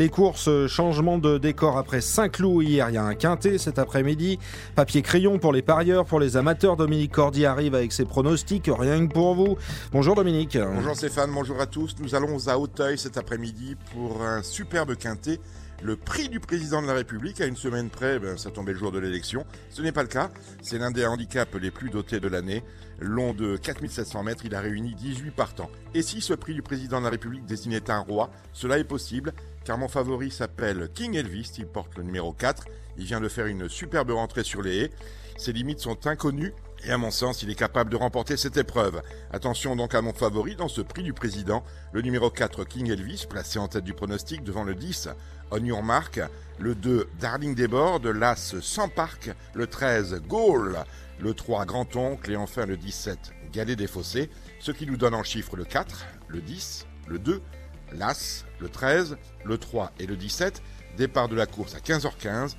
Les courses, euh, changement de décor après Saint-Cloud hier, il y a un quintet cet après-midi. Papier crayon pour les parieurs, pour les amateurs. Dominique Cordy arrive avec ses pronostics, rien que pour vous. Bonjour Dominique. Bonjour Stéphane, bonjour à tous. Nous allons à Hauteuil cet après-midi pour un superbe quintet. Le prix du président de la République, à une semaine près, ben, ça tombait le jour de l'élection. Ce n'est pas le cas. C'est l'un des handicaps les plus dotés de l'année. Long de 4700 mètres, il a réuni 18 partants. Et si ce prix du président de la République désignait un roi, cela est possible car mon favori s'appelle King Elvis, il porte le numéro 4, il vient de faire une superbe rentrée sur les haies, ses limites sont inconnues et à mon sens, il est capable de remporter cette épreuve. Attention donc à mon favori dans ce prix du président, le numéro 4 King Elvis, placé en tête du pronostic devant le 10 On Your Mark, le 2 Darling Desbordes, l'As Sans Parc, le 13 Gaulle, le 3 Grand-Oncle et enfin le 17 Galet des Fossés, ce qui nous donne en chiffres le 4, le 10, le 2, l'As, le 13, le 3 et le 17. Départ de la course à 15h15.